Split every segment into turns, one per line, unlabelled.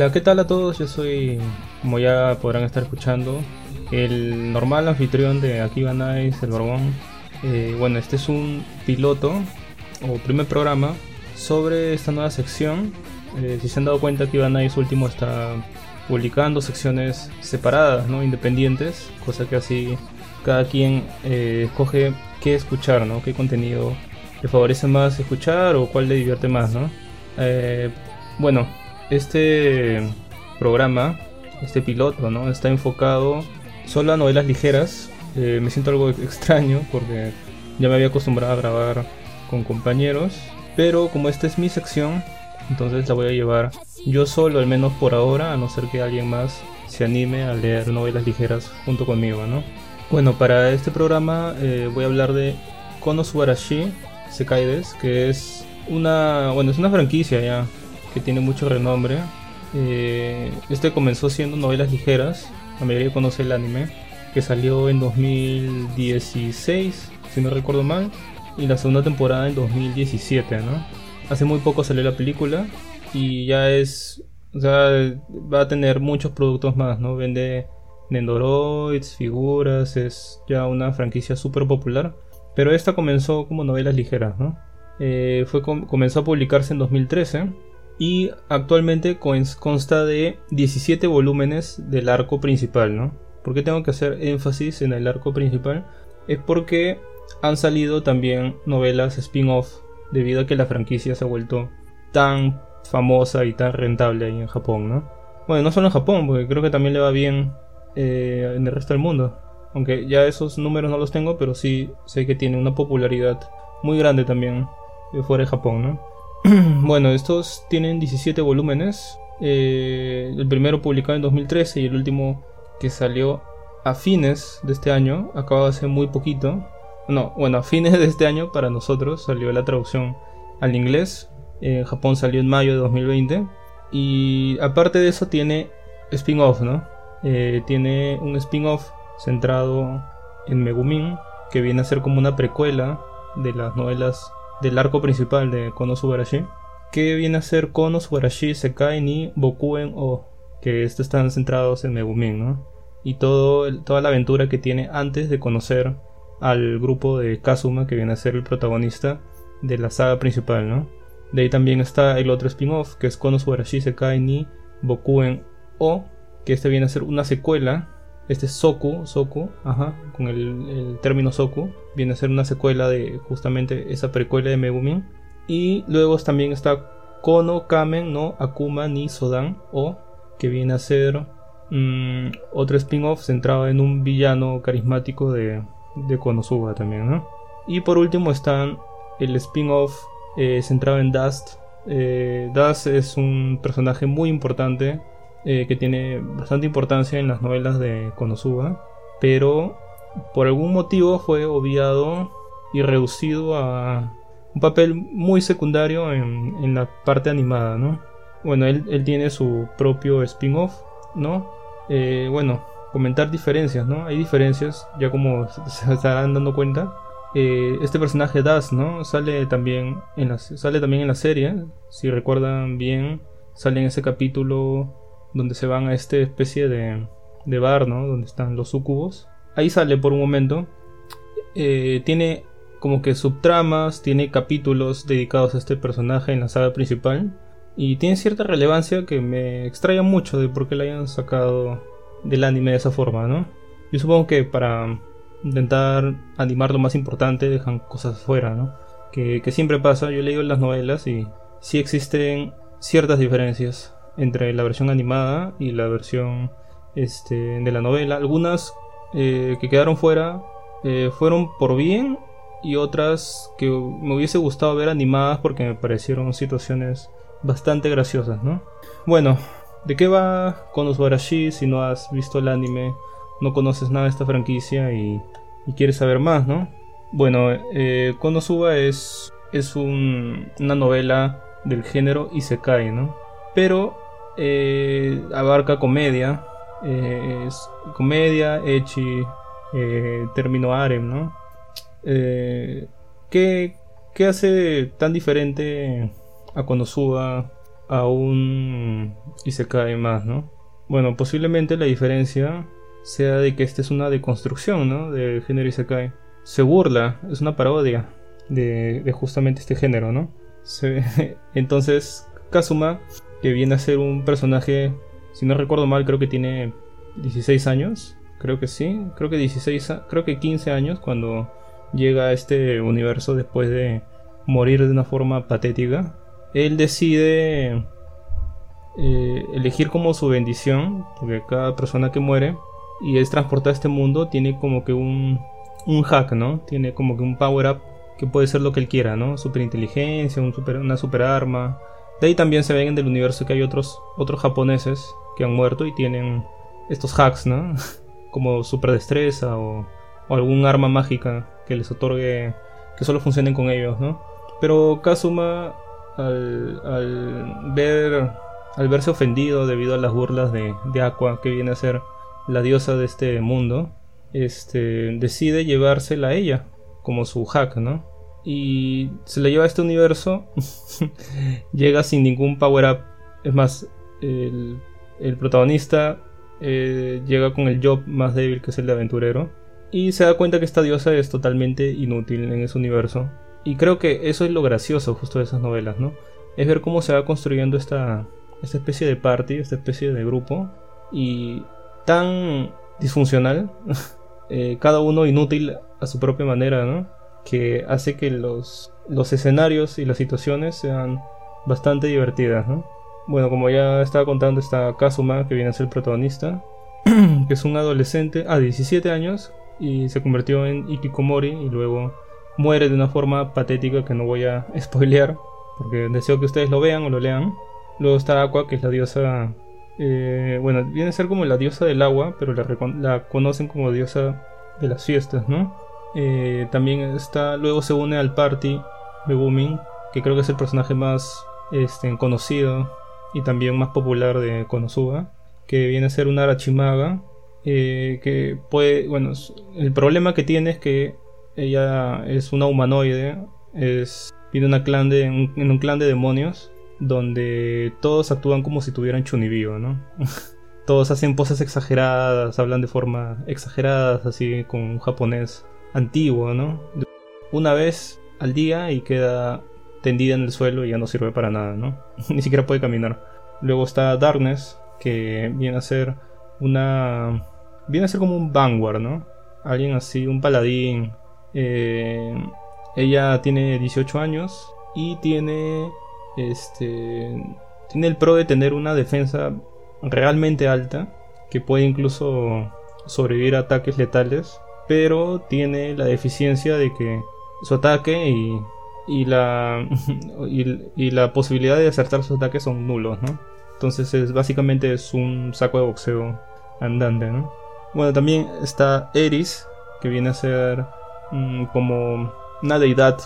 Hola, ¿qué tal a todos? Yo soy, como ya podrán estar escuchando, el normal anfitrión de Akiba Nice, el Borbón. Eh, bueno, este es un piloto o primer programa sobre esta nueva sección. Eh, si se han dado cuenta, Akiba Nice último está publicando secciones separadas, ¿no? independientes, cosa que así cada quien eh, escoge qué escuchar, ¿no? qué contenido le favorece más escuchar o cuál le divierte más. ¿no? bueno, este programa, este piloto, ¿no? Está enfocado solo a novelas ligeras. Eh, me siento algo extraño porque ya me había acostumbrado a grabar con compañeros. Pero como esta es mi sección, entonces la voy a llevar yo solo, al menos por ahora, a no ser que alguien más se anime a leer novelas ligeras junto conmigo, ¿no? Bueno, para este programa eh, voy a hablar de Konosubarashi Sekaides, que es una, bueno, es una franquicia ya que tiene mucho renombre. Eh, este comenzó siendo novelas ligeras, la mayoría conoce el anime, que salió en 2016, si no recuerdo mal, y la segunda temporada en 2017, ¿no? Hace muy poco salió la película y ya es, o sea, va a tener muchos productos más, ¿no? Vende Nendoroids, figuras, es ya una franquicia súper popular, pero esta comenzó como novelas ligeras, ¿no? Eh, fue, comenzó a publicarse en 2013 y actualmente consta de 17 volúmenes del arco principal, ¿no? ¿Por qué tengo que hacer énfasis en el arco principal? Es porque han salido también novelas spin-off debido a que la franquicia se ha vuelto tan famosa y tan rentable ahí en Japón, ¿no? Bueno, no solo en Japón, porque creo que también le va bien eh, en el resto del mundo. Aunque ya esos números no los tengo, pero sí sé que tiene una popularidad muy grande también fuera de Japón, ¿no? bueno, estos tienen 17 volúmenes. Eh, el primero publicado en 2013 y el último que salió a fines de este año, acaba de ser muy poquito. No, bueno, a fines de este año para nosotros salió la traducción al inglés. En Japón salió en mayo de 2020. Y aparte de eso tiene spin-off, ¿no? Eh, tiene un spin-off centrado en Megumin, que viene a ser como una precuela de las novelas del arco principal de Konosubarashi, que viene a ser Konosubarashi Sekai ni Bokuen O, que estos están centrados en Megumin, ¿no? Y todo, toda la aventura que tiene antes de conocer al grupo de Kazuma, que viene a ser el protagonista de la saga principal, ¿no? De ahí también está el otro spin-off, que es Konosubarashi Sekai ni Bokuen O, que este viene a ser una secuela este Soku, Soku, ajá, con el, término Soku, viene a ser una secuela de justamente esa precuela de Megumin. Y luego también está Kono Kamen no Akuma ni Sodan, o que viene a ser mm, otro spin-off centrado en un villano carismático de, de Konosuba también, ¿no? Y por último están el spin-off eh, centrado en Dust. Eh, Dust es un personaje muy importante eh, que tiene bastante importancia en las novelas de Konosuba, pero por algún motivo fue obviado y reducido a un papel muy secundario en, la parte animada, ¿no? Bueno, él, tiene su propio spin-off, ¿no? Eh, bueno, comentar diferencias, ¿no? Hay diferencias, ya como se estarán dando cuenta. Eh, este personaje Das, ¿no? Sale también en la, sale también en la serie, si recuerdan bien, sale en ese capítulo donde se van a esta especie de, de bar, ¿no? Donde están los sucubos. Ahí sale por un momento. Eh, tiene como que subtramas, tiene capítulos dedicados a este personaje en la saga principal. Y tiene cierta relevancia que me extraña mucho de por qué la hayan sacado del anime de esa forma, ¿no? Yo supongo que para intentar animar lo más importante dejan cosas fuera, ¿no? Que, que siempre pasa, yo he leído las novelas y sí existen ciertas diferencias entre la versión animada y la versión este, de la novela. Algunas eh, que quedaron fuera eh, fueron por bien y otras que me hubiese gustado ver animadas porque me parecieron situaciones bastante graciosas, ¿no? Bueno, ¿de qué va Konosubarashi si no has visto el anime, no conoces nada de esta franquicia y, quieres saber más, ¿no? Bueno, eh, Konosuba es, es una novela del género Isekai, ¿no? Pero eh, abarca comedia, eh, comedia, echi, eh, término harem, ¿no? ¿qué, ¿qué, hace tan diferente a Konosuba a un Isekai más, ¿no? Bueno, posiblemente la diferencia sea de que esta es una deconstrucción, ¿no? Del género Isekai. Se burla, es una parodia de, justamente este género, ¿no? entonces, Kazuma, que viene a ser un personaje, si no recuerdo mal, creo que tiene 16 años, creo que sí, creo que 16, creo que 15 años cuando llega a este universo después de morir de una forma patética. Él decide eh, elegir como su bendición, porque cada persona que muere y es transportada a este mundo tiene como que un, un hack, ¿no? Tiene como que un power up que puede ser lo que él quiera, ¿no? Super inteligencia, un super, una super arma. De ahí también se ven en el universo que hay otros, otros japoneses que han muerto y tienen estos hacks, ¿no? Como super destreza o, algún arma mágica que les otorgue que solo funcionen con ellos, ¿no? Pero Kazuma, al, al ver al verse ofendido debido a las burlas de, de Aqua, que viene a ser la diosa de este mundo, este, decide llevársela a ella como su hack, ¿no? Y se la lleva a este universo, llega sin ningún power up. Es más, el, el protagonista eh, llega con el job más débil que es el de aventurero. Y se da cuenta que esta diosa es totalmente inútil en ese universo. Y creo que eso es lo gracioso justo de esas novelas, ¿no? Es ver cómo se va construyendo esta, esta especie de party, esta especie de grupo. Y tan disfuncional, eh, cada uno inútil a su propia manera, ¿no? Que hace que los, los escenarios y las situaciones sean bastante divertidas, ¿no? Bueno, como ya estaba contando, está Kazuma, que viene a ser el protagonista, que es un adolescente a 17 años y se convirtió en Ikikomori y luego muere de una forma patética que no voy a spoilear, porque deseo que ustedes lo vean o lo lean. Luego está Aqua, que es la diosa. Eh, bueno, viene a ser como la diosa del agua, pero la, conocen como diosa de las fiestas, ¿no? Eh, también está. Luego se une al party Megumin, que creo que es el personaje más este, conocido y también más popular de Konosuba, que viene a ser una Arachimaga. Eh, que puede. Bueno, el problema que tiene es que ella es una humanoide, es. Viene una clan de, en un clan de demonios donde todos actúan como si tuvieran chunibío, ¿no? todos hacen poses exageradas, hablan de forma exagerada, así con un japonés antiguo, ¿no? Una vez al día y queda tendida en el suelo y ya no sirve para nada, ¿no? Ni siquiera puede caminar. Luego está Darkness, que viene a ser una... Viene a ser como un vanguard, ¿no? Alguien así, un paladín. Eh, ella tiene 18 años y tiene este tiene el pro de tener una defensa realmente alta que puede incluso sobrevivir a ataques letales, pero tiene la deficiencia de que su ataque y, la posibilidad de acertar sus ataques son nulos, ¿no? Entonces es básicamente es un saco de boxeo andante, ¿no? Bueno, también está Eris, que viene a ser mm, como una deidad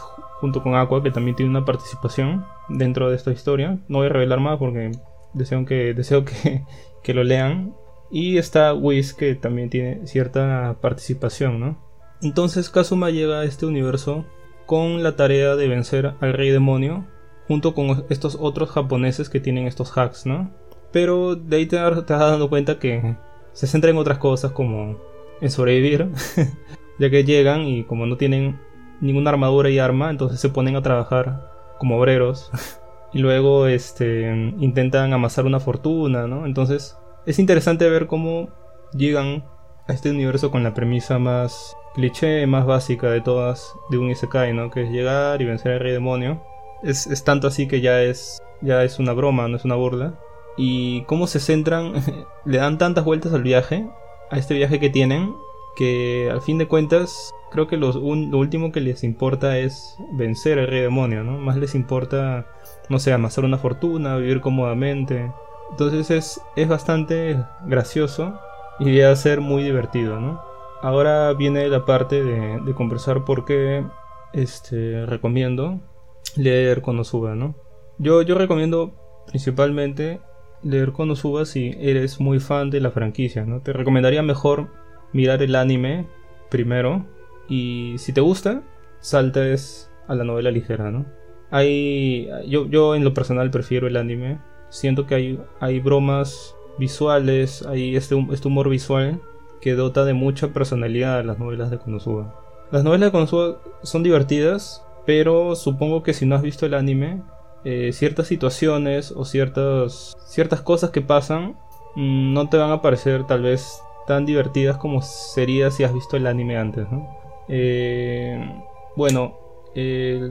junto con Aqua, que también tiene una participación dentro de esta historia. No voy a revelar más porque deseo que, deseo que, que lo lean. Y está Whis, que también tiene cierta participación, ¿no? Entonces Kazuma llega a este universo con la tarea de vencer al rey demonio, junto con estos otros japoneses que tienen estos hacks, ¿no? Pero de ahí te, vas dando cuenta que se centra en otras cosas como en sobrevivir, ya que llegan y como no tienen ninguna armadura y arma, entonces se ponen a trabajar como obreros y luego este, intentan amasar una fortuna, ¿no? Entonces es interesante ver cómo llegan a este universo con la premisa más cliché, más básica de todas de un Isekai, ¿no? Que es llegar y vencer al rey demonio. Es, es tanto así que ya es, ya es una broma, no es una burla. Y cómo se centran, le dan tantas vueltas al viaje, a este viaje que tienen, que al fin de cuentas creo que lo último que les importa es vencer al rey demonio, ¿no? Más les importa, no sé, amasar una fortuna, vivir cómodamente. Entonces es, es bastante gracioso y va a ser muy divertido, ¿no? Ahora viene la parte de, conversar porque este, recomiendo leer Konosuba, ¿no? Yo, yo recomiendo principalmente leer Konosuba si eres muy fan de la franquicia, ¿no? Te recomendaría mejor mirar el anime primero y si te gusta, saltes a la novela ligera, ¿no? Hay, yo, yo en lo personal prefiero el anime siento que hay, hay bromas visuales, hay este, este humor visual que dota de mucha personalidad a las novelas de Konosuba. Las novelas de Konosuba son divertidas, pero supongo que si no has visto el anime, eh, ciertas situaciones o ciertas, ciertas cosas que pasan mm, no te van a parecer tal vez tan divertidas como sería si has visto el anime antes. ¿no? Eh, bueno,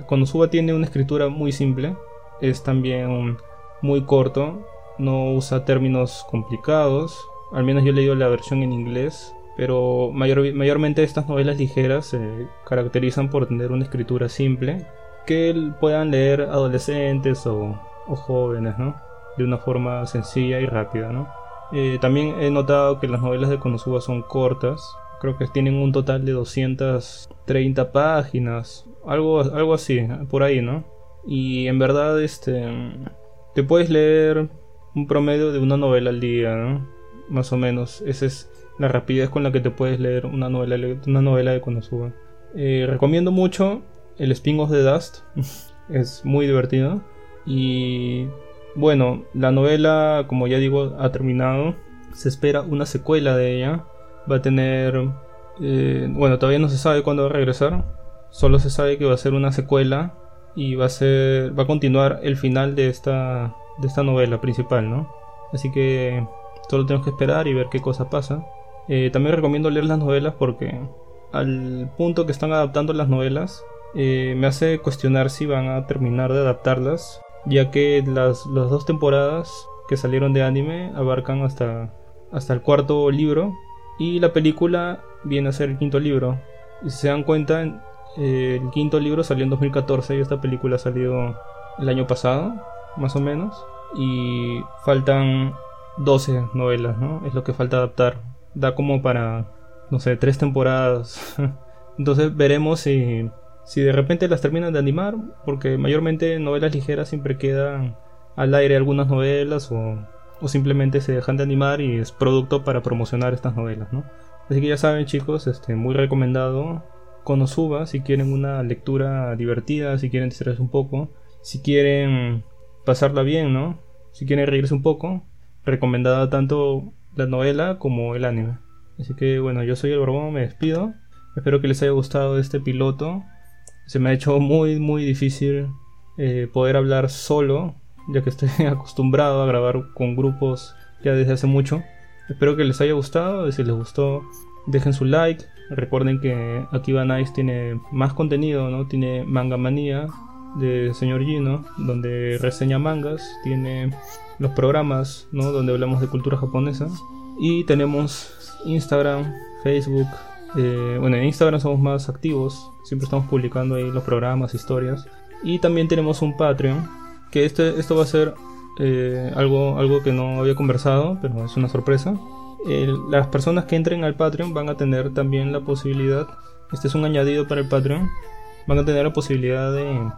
Konosuba tiene una escritura muy simple, es también muy corto, no usa términos complicados, al menos yo he leído la versión en inglés, pero mayormente estas novelas ligeras se caracterizan por tener una escritura simple que puedan leer adolescentes o, jóvenes, ¿no? De una forma sencilla y rápida, ¿no? Eh, también he notado que las novelas de Konosuba son cortas, creo que tienen un total de 230 páginas, algo, algo así, por ahí, ¿no? Y en verdad, este, te puedes leer un promedio de una novela al día, ¿no? Más o menos. Esa es la rapidez con la que te puedes leer una novela, una novela de Konosuba. Eh, recomiendo mucho el spin-off de Dust. es muy divertido. Y bueno, la novela, como ya digo, ha terminado. Se espera una secuela de ella. Va a tener... Eh, bueno, todavía no se sabe cuándo va a regresar. Solo se sabe que va a ser una secuela y va a ser va a continuar el final de esta de esta novela principal, ¿no? Así que solo tenemos que esperar y ver qué cosa pasa. Eh, también recomiendo leer las novelas porque al punto que están adaptando las novelas eh, me hace cuestionar si van a terminar de adaptarlas, ya que las, las dos temporadas que salieron de anime abarcan hasta, hasta el cuarto libro y la película viene a ser el quinto libro. Si se dan cuenta, el quinto libro salió en 2014 y esta película salió el año pasado, más o menos. Y faltan 12 novelas, ¿no? Es lo que falta adaptar. Da como para, no sé, tres temporadas. Entonces veremos si, si de repente las terminan de animar, porque mayormente novelas ligeras siempre quedan al aire algunas novelas o, o simplemente se dejan de animar y es producto para promocionar estas novelas, ¿no? Así que ya saben chicos, este, muy recomendado Konosuba si quieren una lectura divertida, si quieren distraerse un poco, si quieren pasarla bien, ¿no? Si quieren reírse un poco, recomendada tanto la novela como el anime. Así que bueno, yo soy el Borbón, me despido. Espero que les haya gustado este piloto. Se me ha hecho muy muy difícil eh, poder hablar solo, ya que estoy acostumbrado a grabar con grupos ya desde hace mucho. Espero que les haya gustado, si les gustó dejen su like, Recuerden que Akiba Nice tiene más contenido, ¿no? Tiene Manga Manía de señor Gino, donde reseña mangas, tiene los programas, ¿no? Donde hablamos de cultura japonesa. Y tenemos Instagram, Facebook. Eh, bueno, en Instagram somos más activos, siempre estamos publicando ahí los programas, historias. Y también tenemos un Patreon, que este, esto va a ser eh, algo, algo que no había conversado, pero es una sorpresa las personas que entren al Patreon van a tener también la posibilidad, este es un añadido para el Patreon, van a tener la posibilidad de,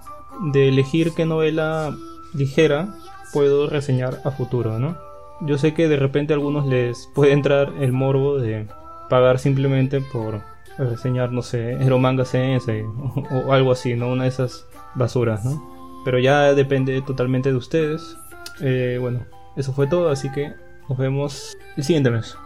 de elegir qué novela ligera puedo reseñar a futuro, ¿no? Yo sé que de repente a algunos les puede entrar el morbo de pagar simplemente por reseñar, no sé, Hero Manga o, o, algo así, ¿no? Una de esas basuras, ¿no? Pero ya depende totalmente de ustedes. Eh, bueno, eso fue todo, así que nos vemos el siguiente mes.